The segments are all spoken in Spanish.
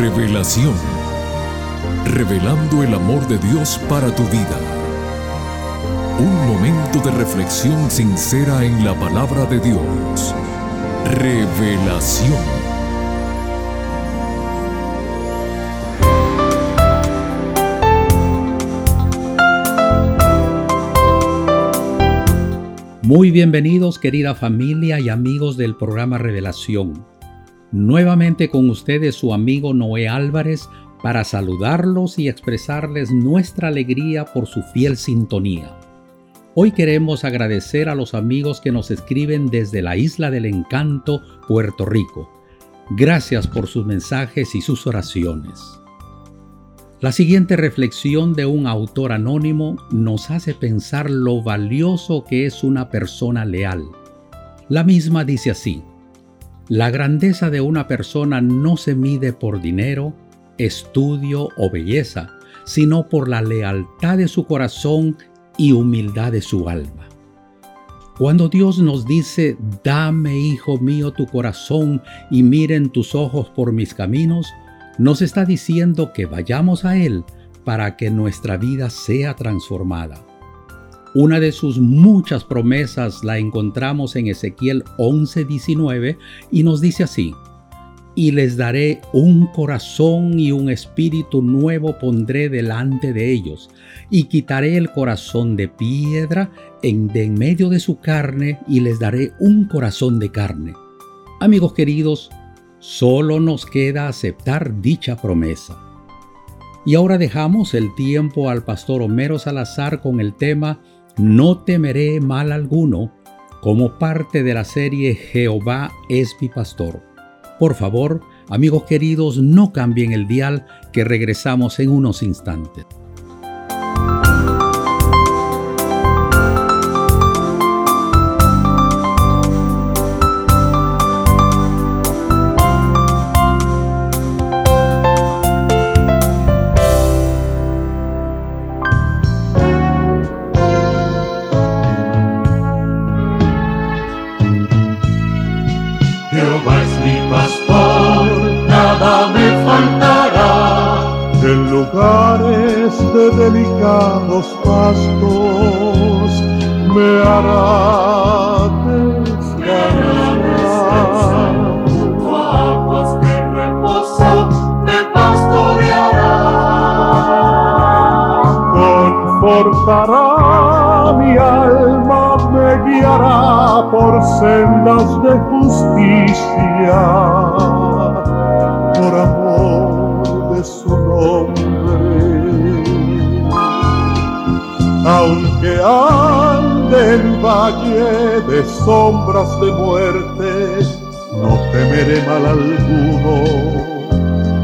Revelación. Revelando el amor de Dios para tu vida. Un momento de reflexión sincera en la palabra de Dios. Revelación. Muy bienvenidos querida familia y amigos del programa Revelación. Nuevamente con ustedes su amigo Noé Álvarez para saludarlos y expresarles nuestra alegría por su fiel sintonía. Hoy queremos agradecer a los amigos que nos escriben desde la Isla del Encanto, Puerto Rico. Gracias por sus mensajes y sus oraciones. La siguiente reflexión de un autor anónimo nos hace pensar lo valioso que es una persona leal. La misma dice así, la grandeza de una persona no se mide por dinero, estudio o belleza, sino por la lealtad de su corazón y humildad de su alma. Cuando Dios nos dice, dame, hijo mío, tu corazón y miren tus ojos por mis caminos, nos está diciendo que vayamos a Él para que nuestra vida sea transformada. Una de sus muchas promesas la encontramos en Ezequiel 11:19 y nos dice así, y les daré un corazón y un espíritu nuevo pondré delante de ellos, y quitaré el corazón de piedra en, de en medio de su carne, y les daré un corazón de carne. Amigos queridos, Solo nos queda aceptar dicha promesa. Y ahora dejamos el tiempo al pastor Homero Salazar con el tema No temeré mal alguno como parte de la serie Jehová es mi pastor. Por favor, amigos queridos, no cambien el dial que regresamos en unos instantes. De delicados pastos me hará descansar. Aguas de reposo te pastoreará. Confortará mi alma, me guiará por sendas de justicia, por amor de su aunque ande en valle de sombras de muerte, no temeré mal alguno,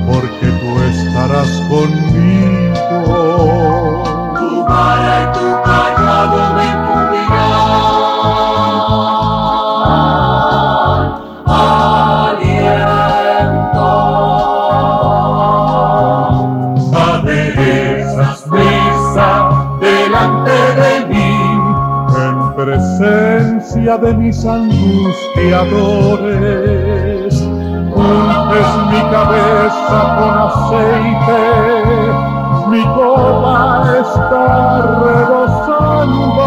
porque tú estarás conmigo. Tu vara y tu callado de mis angustiadores. Untes mi cabeza con aceite, mi copa está rebosando.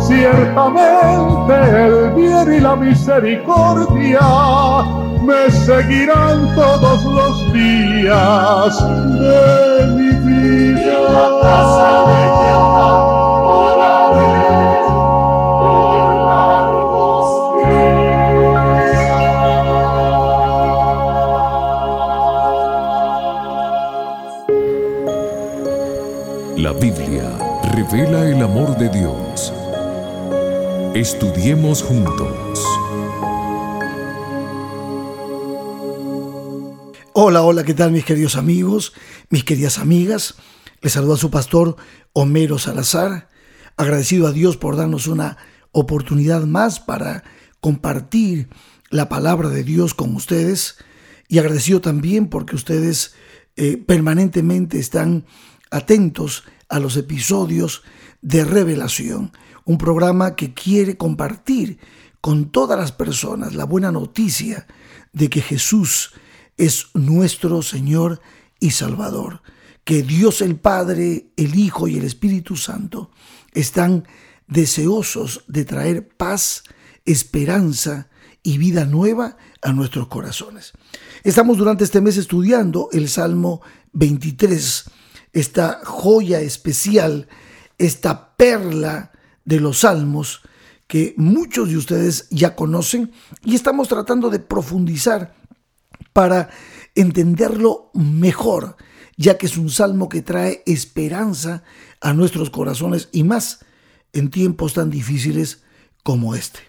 Ciertamente el bien y la misericordia me seguirán todos los días de mi vida. Revela el amor de Dios. Estudiemos juntos. Hola, hola, ¿qué tal mis queridos amigos, mis queridas amigas? Les saluda su pastor Homero Salazar, agradecido a Dios por darnos una oportunidad más para compartir la palabra de Dios con ustedes y agradecido también porque ustedes eh, permanentemente están atentos a los episodios de Revelación, un programa que quiere compartir con todas las personas la buena noticia de que Jesús es nuestro Señor y Salvador. Que Dios el Padre, el Hijo y el Espíritu Santo están deseosos de traer paz, esperanza y vida nueva a nuestros corazones. Estamos durante este mes estudiando el Salmo 23, esta joya especial, esta perla de los salmos que muchos de ustedes ya conocen y estamos tratando de profundizar para entenderlo mejor, ya que es un salmo que trae esperanza a nuestros corazones y más en tiempos tan difíciles como este.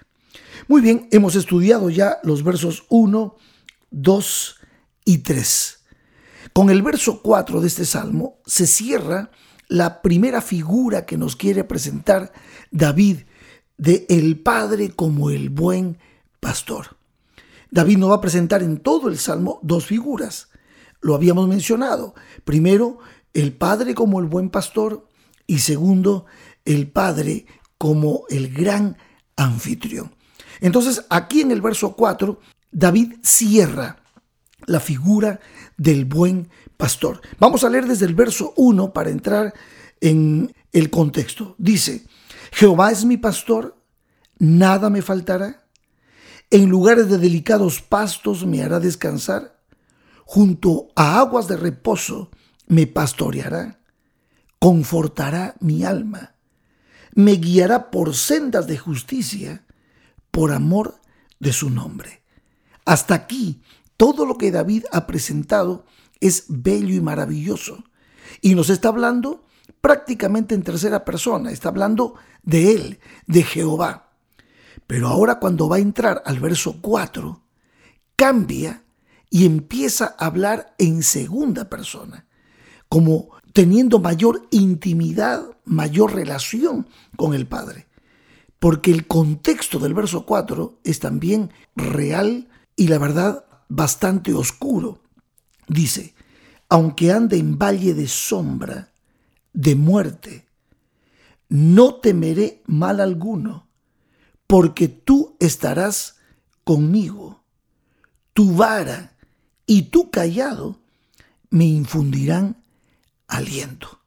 Muy bien, hemos estudiado ya los versos 1, 2 y 3. Con el verso 4 de este salmo se cierra la primera figura que nos quiere presentar David de el Padre como el buen pastor. David nos va a presentar en todo el salmo dos figuras. Lo habíamos mencionado. Primero, el Padre como el buen pastor y segundo, el Padre como el gran anfitrión. Entonces, aquí en el verso 4, David cierra la figura del buen pastor. Vamos a leer desde el verso 1 para entrar en el contexto. Dice, Jehová es mi pastor, nada me faltará. En lugares de delicados pastos me hará descansar. Junto a aguas de reposo me pastoreará. Confortará mi alma. Me guiará por sendas de justicia por amor de su nombre. Hasta aquí, todo lo que David ha presentado es bello y maravilloso. Y nos está hablando prácticamente en tercera persona, está hablando de él, de Jehová. Pero ahora cuando va a entrar al verso 4, cambia y empieza a hablar en segunda persona, como teniendo mayor intimidad, mayor relación con el Padre porque el contexto del verso 4 es también real y la verdad bastante oscuro. Dice, aunque ande en valle de sombra, de muerte, no temeré mal alguno, porque tú estarás conmigo. Tu vara y tu callado me infundirán aliento.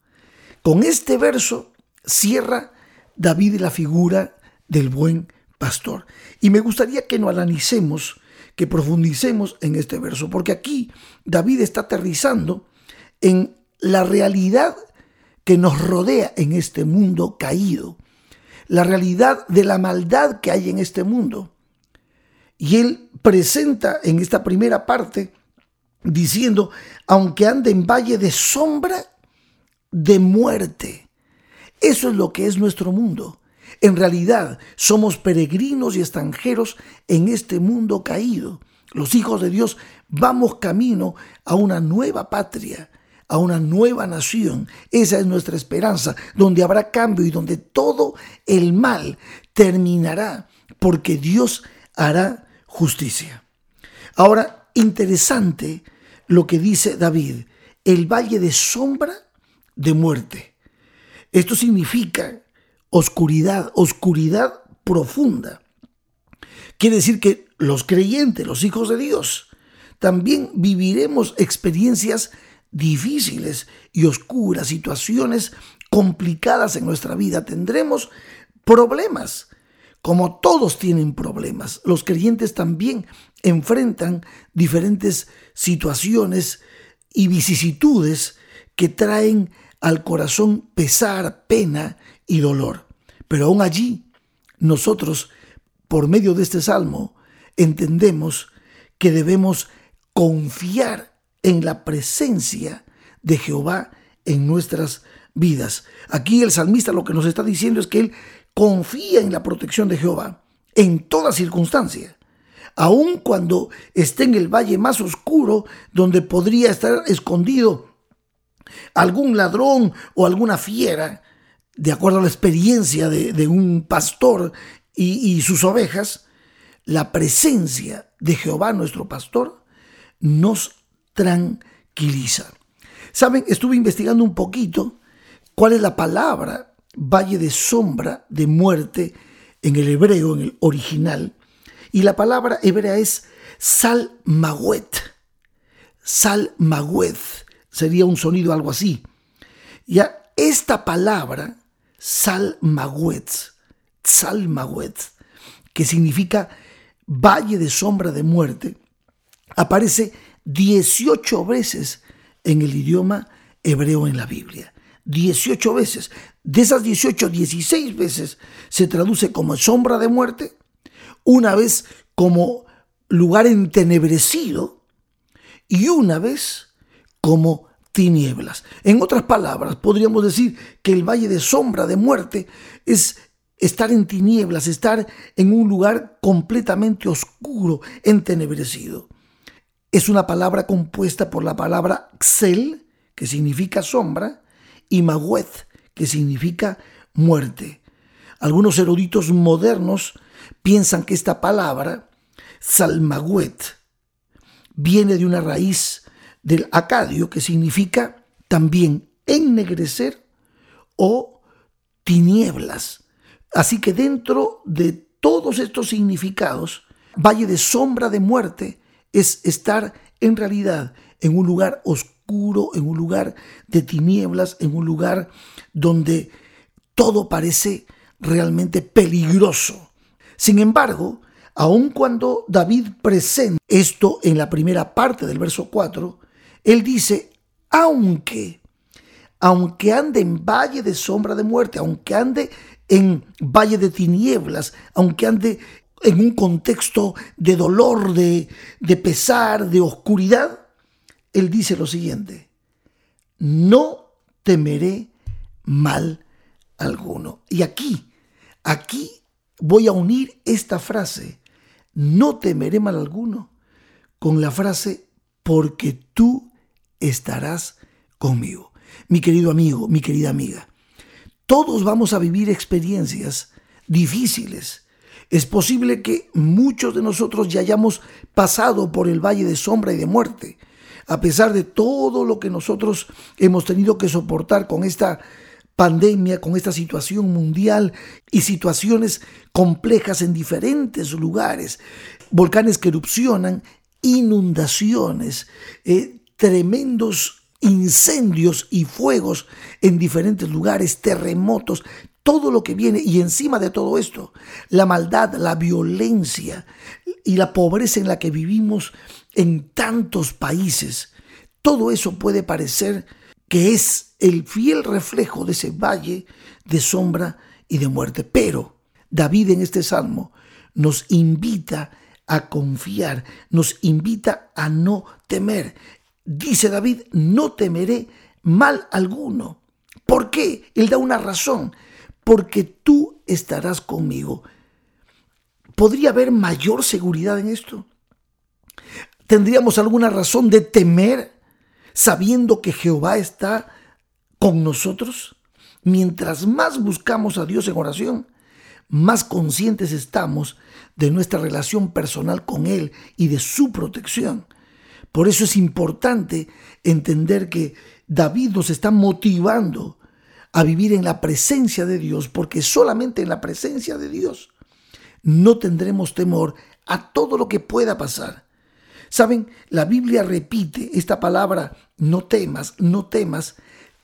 Con este verso cierra David la figura del buen pastor. Y me gustaría que no analicemos, que profundicemos en este verso, porque aquí David está aterrizando en la realidad que nos rodea en este mundo caído, la realidad de la maldad que hay en este mundo. Y él presenta en esta primera parte diciendo, aunque ande en valle de sombra, de muerte. Eso es lo que es nuestro mundo. En realidad somos peregrinos y extranjeros en este mundo caído. Los hijos de Dios vamos camino a una nueva patria, a una nueva nación. Esa es nuestra esperanza, donde habrá cambio y donde todo el mal terminará, porque Dios hará justicia. Ahora, interesante lo que dice David, el valle de sombra de muerte. Esto significa oscuridad, oscuridad profunda. Quiere decir que los creyentes, los hijos de Dios, también viviremos experiencias difíciles y oscuras, situaciones complicadas en nuestra vida. Tendremos problemas, como todos tienen problemas. Los creyentes también enfrentan diferentes situaciones y vicisitudes que traen al corazón pesar, pena y dolor. Pero aún allí, nosotros, por medio de este salmo, entendemos que debemos confiar en la presencia de Jehová en nuestras vidas. Aquí el salmista lo que nos está diciendo es que él confía en la protección de Jehová en toda circunstancia. Aun cuando esté en el valle más oscuro donde podría estar escondido algún ladrón o alguna fiera, de acuerdo a la experiencia de, un pastor y, sus ovejas, la presencia de Jehová nuestro pastor nos tranquiliza. Saben, estuve investigando un poquito cuál es la palabra valle de sombra de muerte en el hebreo, en el original, y la palabra hebrea es salmawet. Salmagüed. Sería un sonido algo así. Ya esta palabra, Salmagüed, Salmagüed, que significa valle de sombra de muerte, aparece 18 veces en el idioma hebreo en la Biblia. 18 veces. De esas 18, 16 veces se traduce como sombra de muerte, una vez como lugar entenebrecido y una vez como En otras palabras, podríamos decir que el valle de sombra de muerte es estar en tinieblas, estar en un lugar completamente oscuro, entenebrecido. Es una palabra compuesta por la palabra xel, que significa sombra, y maguet, que significa muerte. Algunos eruditos modernos piensan que esta palabra, salmaguet, viene de una raíz del acadio que significa también ennegrecer o tinieblas. Así que dentro de todos estos significados, valle de sombra de muerte es estar en realidad en un lugar oscuro, en un lugar de tinieblas, en un lugar donde todo parece realmente peligroso. Sin embargo, aun cuando David presenta esto en la primera parte del verso 4, él dice, aunque, aunque ande en valle de sombra de muerte, aunque ande en valle de tinieblas, aunque ande en un contexto de dolor, de, de pesar, de oscuridad, él dice lo siguiente, no temeré mal alguno. Y aquí, aquí voy a unir esta frase, no temeré mal alguno, con la frase, porque tú estarás conmigo. Mi querido amigo, mi querida amiga, todos vamos a vivir experiencias difíciles. Es posible que muchos de nosotros ya hayamos pasado por el valle de sombra y de muerte, a pesar de todo lo que nosotros hemos tenido que soportar con esta pandemia, con esta situación mundial y situaciones complejas en diferentes lugares, volcanes que erupcionan, inundaciones, eh, tremendos incendios y fuegos en diferentes lugares, terremotos, todo lo que viene y encima de todo esto, la maldad, la violencia y la pobreza en la que vivimos en tantos países, todo eso puede parecer que es el fiel reflejo de ese valle de sombra y de muerte. Pero David en este salmo nos invita a confiar, nos invita a no temer. Dice David, no temeré mal alguno. ¿Por qué? Él da una razón. Porque tú estarás conmigo. ¿Podría haber mayor seguridad en esto? ¿Tendríamos alguna razón de temer sabiendo que Jehová está con nosotros? Mientras más buscamos a Dios en oración, más conscientes estamos de nuestra relación personal con Él y de su protección. Por eso es importante entender que David nos está motivando a vivir en la presencia de Dios, porque solamente en la presencia de Dios no tendremos temor a todo lo que pueda pasar. Saben, la Biblia repite esta palabra, no temas, no temas,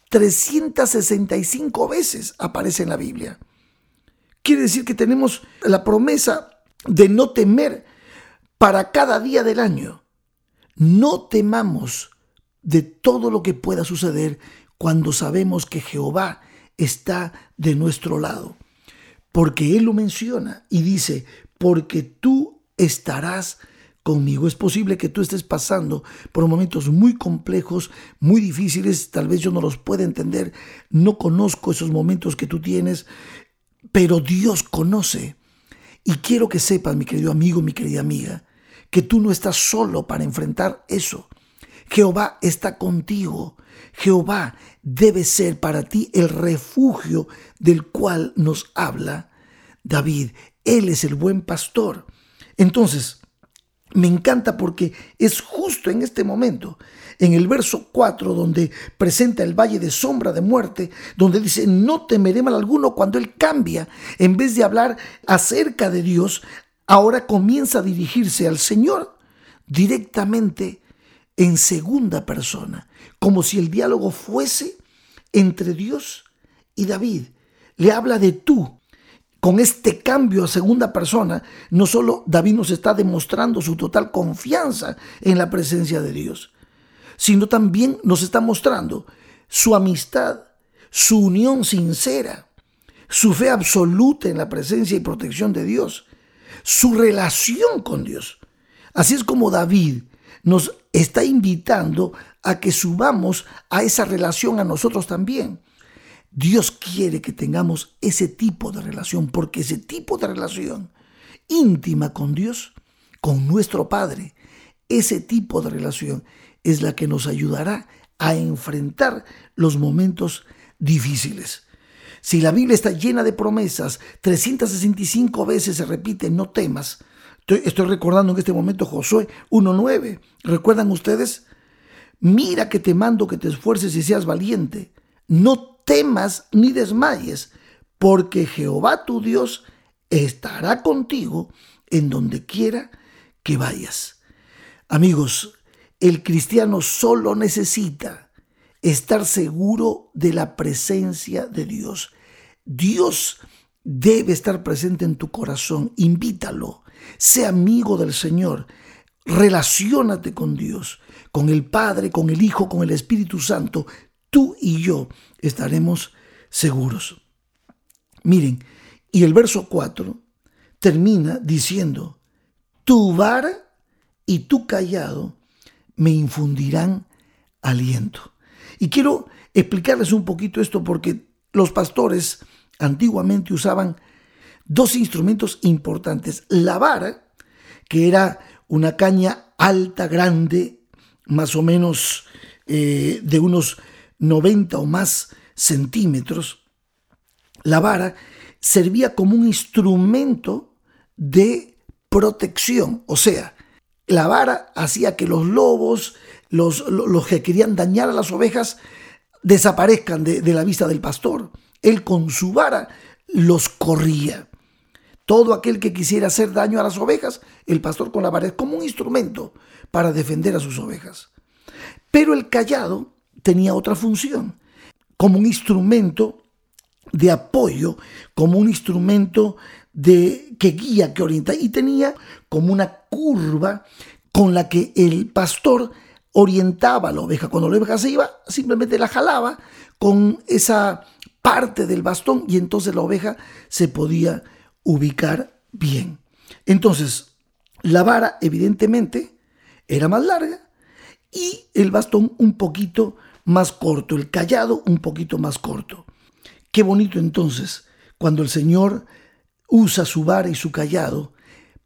365 veces aparece en la Biblia. Quiere decir que tenemos la promesa de no temer para cada día del año. No temamos de todo lo que pueda suceder cuando sabemos que Jehová está de nuestro lado. Porque Él lo menciona y dice, porque tú estarás conmigo. Es posible que tú estés pasando por momentos muy complejos, muy difíciles, tal vez yo no los pueda entender, no conozco esos momentos que tú tienes, pero Dios conoce. Y quiero que sepas, mi querido amigo, mi querida amiga, que tú no estás solo para enfrentar eso. Jehová está contigo. Jehová debe ser para ti el refugio del cual nos habla David. Él es el buen pastor. Entonces, me encanta porque es justo en este momento, en el verso 4, donde presenta el valle de sombra de muerte, donde dice, no temeré mal alguno cuando Él cambia, en vez de hablar acerca de Dios, ahora comienza a dirigirse al Señor directamente en segunda persona, como si el diálogo fuese entre Dios y David. Le habla de tú. Con este cambio a segunda persona, no solo David nos está demostrando su total confianza en la presencia de Dios, sino también nos está mostrando su amistad, su unión sincera, su fe absoluta en la presencia y protección de Dios, su relación con Dios. Así es como David nos está invitando a que subamos a esa relación a nosotros también. Dios quiere que tengamos ese tipo de relación, porque ese tipo de relación íntima con Dios, con nuestro Padre, ese tipo de relación es la que nos ayudará a enfrentar los momentos difíciles. Si la Biblia está llena de promesas, 365 veces se repite, no temas. Estoy, recordando en este momento Josué 1.9. ¿Recuerdan ustedes? Mira que te mando que te esfuerces y seas valiente. No temas ni desmayes, porque Jehová tu Dios estará contigo en donde quiera que vayas. Amigos, el cristiano solo necesita estar seguro de la presencia de Dios. Dios debe estar presente en tu corazón. Invítalo. Sé amigo del Señor. Relaciónate con Dios, con el Padre, con el Hijo, con el Espíritu Santo. Tú y yo estaremos seguros. Miren, y el verso 4 termina diciendo, tu vara y tu callado me infundirán aliento. Y quiero explicarles un poquito esto porque los pastores antiguamente usaban dos instrumentos importantes. La vara, que era una caña alta, grande, más o menos eh, de unos 90 o más centímetros. La vara servía como un instrumento de protección, o sea, la vara hacía que los lobos, los, que querían dañar a las ovejas, desaparezcan de, de la vista del pastor. Él con su vara los corría. Todo aquel que quisiera hacer daño a las ovejas, el pastor con la vara es como un instrumento para defender a sus ovejas. Pero el callado tenía otra función, como un instrumento de apoyo, como un instrumento de que guía, que orienta y tenía como una curva con la que el pastor orientaba a la oveja. Cuando la oveja se iba, simplemente la jalaba con esa parte del bastón y entonces la oveja se podía ubicar bien. Entonces, la vara evidentemente era más larga y el bastón un poquito más corto, el callado un poquito más corto. Qué bonito entonces cuando el Señor usa su vara y su callado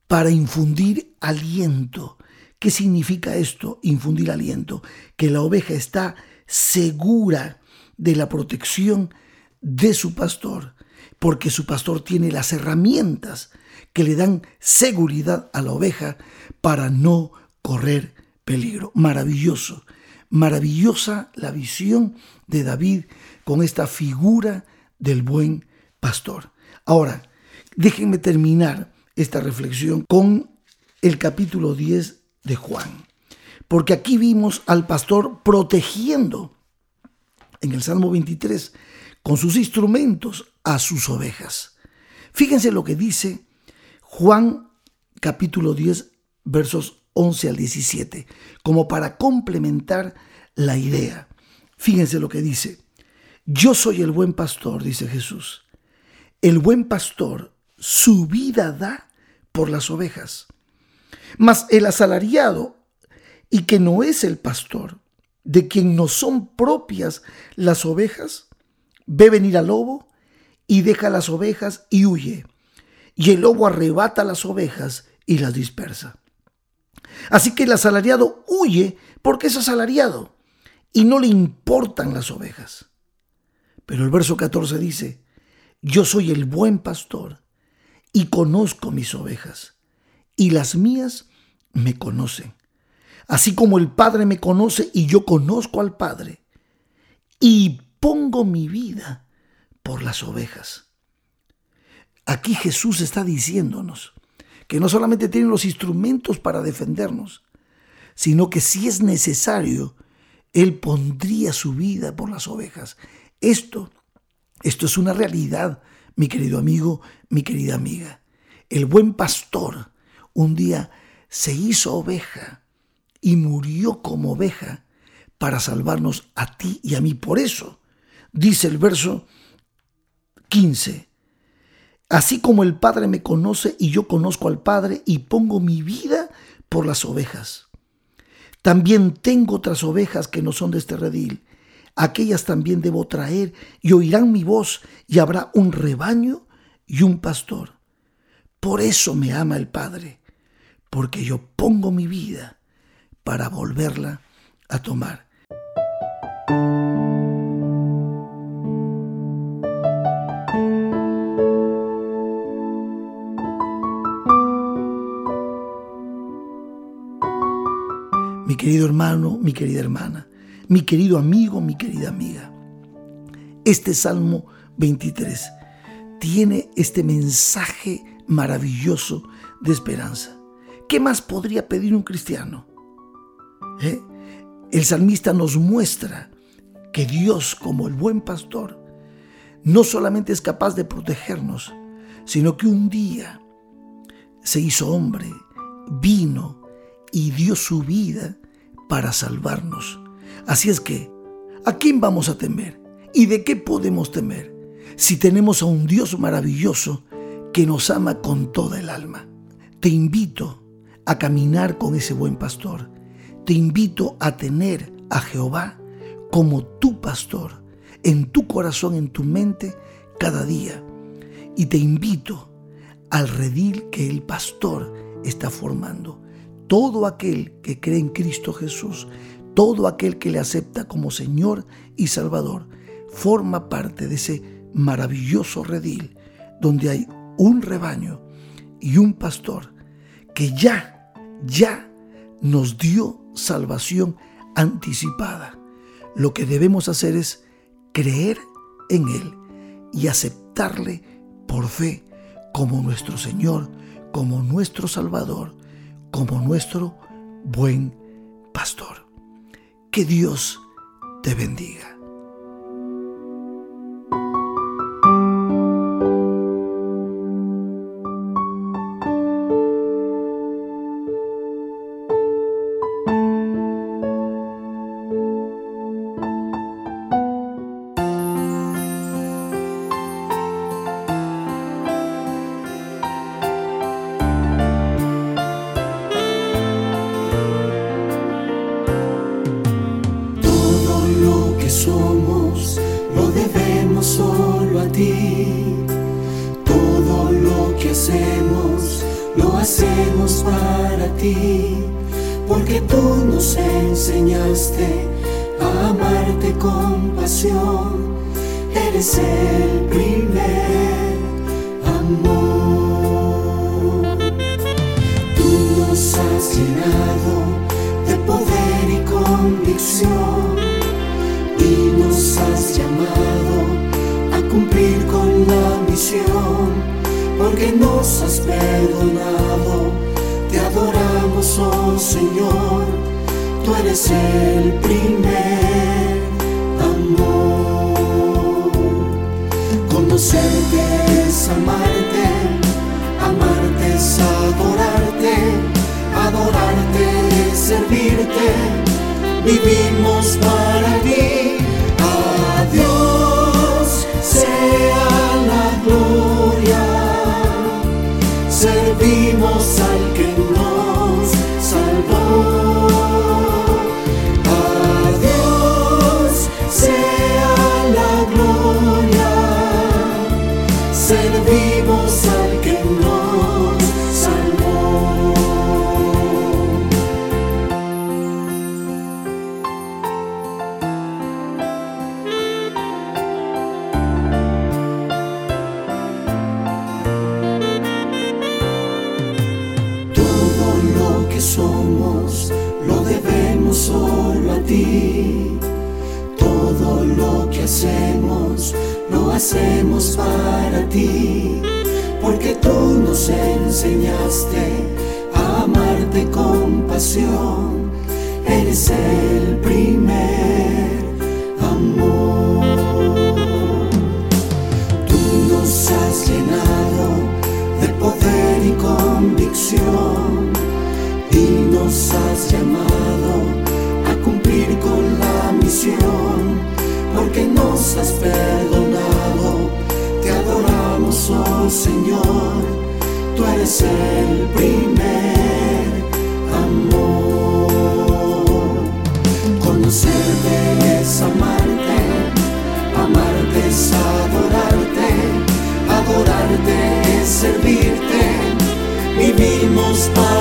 para infundir aliento. ¿Qué significa esto, infundir aliento? Que la oveja está segura de la protección de su pastor, porque su pastor tiene las herramientas que le dan seguridad a la oveja para no correr peligro. Maravilloso, maravillosa la visión de David con esta figura del buen pastor. Ahora, Déjenme terminar esta reflexión con el capítulo 10 de Juan, porque aquí vimos al pastor protegiendo en el Salmo 23 con sus instrumentos a sus ovejas. Fíjense lo que dice Juan capítulo 10 versos 11 al 17, como para complementar la idea. Fíjense lo que dice. Yo soy el buen pastor, dice Jesús. El buen pastor su vida da por las ovejas. Mas el asalariado, y que no es el pastor, de quien no son propias las ovejas, ve venir al lobo y deja las ovejas y huye. Y el lobo arrebata las ovejas y las dispersa. Así que el asalariado huye porque es asalariado y no le importan las ovejas. Pero el verso 14 dice, yo soy el buen pastor y conozco mis ovejas, y las mías me conocen. Así como el Padre me conoce y yo conozco al Padre, y pongo mi vida por las ovejas. Aquí Jesús está diciéndonos que no solamente tiene los instrumentos para defendernos, sino que si es necesario, Él pondría su vida por las ovejas. Esto, esto es una realidad, mi querido amigo, mi querida amiga. El buen pastor un día se hizo oveja y murió como oveja para salvarnos a ti y a mí. Por eso, dice el verso 15, así como el Padre me conoce y yo conozco al Padre y pongo mi vida por las ovejas. También tengo otras ovejas que no son de este redil. Aquellas también debo traer y oirán mi voz y habrá un rebaño y un pastor. Por eso me ama el Padre, porque yo pongo mi vida para volverla a tomar. Mi querido hermano, mi querida hermana, mi querido amigo, mi querida amiga. Este Salmo 23 tiene este mensaje maravilloso de esperanza. ¿Qué más podría pedir un cristiano? ¿Eh? El salmista nos muestra que Dios, como el buen pastor, no solamente es capaz de protegernos, sino que un día se hizo hombre, vino y dio su vida para salvarnos. Así es que, ¿a quién vamos a temer? ¿Y de qué podemos temer? Si tenemos a un Dios maravilloso que nos ama con toda el alma. Te invito a caminar con ese buen pastor. Te invito a tener a Jehová como tu pastor en tu corazón, en tu mente, cada día. Y te invito al redil que el pastor está formando. Todo aquel que cree en Cristo Jesús, todo aquel que le acepta como Señor y Salvador, forma parte de ese maravilloso redil donde hay un rebaño y un pastor que ya, ya nos dio salvación anticipada. Lo que debemos hacer es creer en Él y aceptarle por fe como nuestro Señor, como nuestro Salvador, como nuestro buen pastor. Que Dios te bendiga. Eres el primer amor. Tú nos has llenado de poder y convicción y nos has llamado a cumplir con la misión porque nos has perdonado te adoramos, oh Señor, tú eres el primer Conocerte es amarte, amarte es adorarte, adorarte es servirte, vivimos para ti. Hacemos para ti, porque tú nos enseñaste a amarte con pasión. eres el primer eres el primer amor. Conocerte es amarte, amarte es adorarte, adorarte es servirte, vivimos para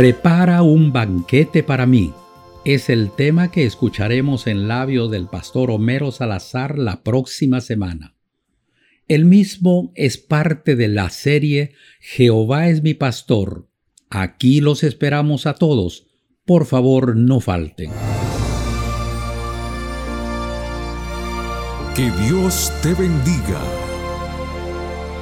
Prepara un banquete para mí. Es el tema que escucharemos en labios del pastor Homero Salazar la próxima semana. El mismo es parte de la serie Jehová es mi pastor. Aquí los esperamos a todos. Por favor, no falten. Que Dios te bendiga.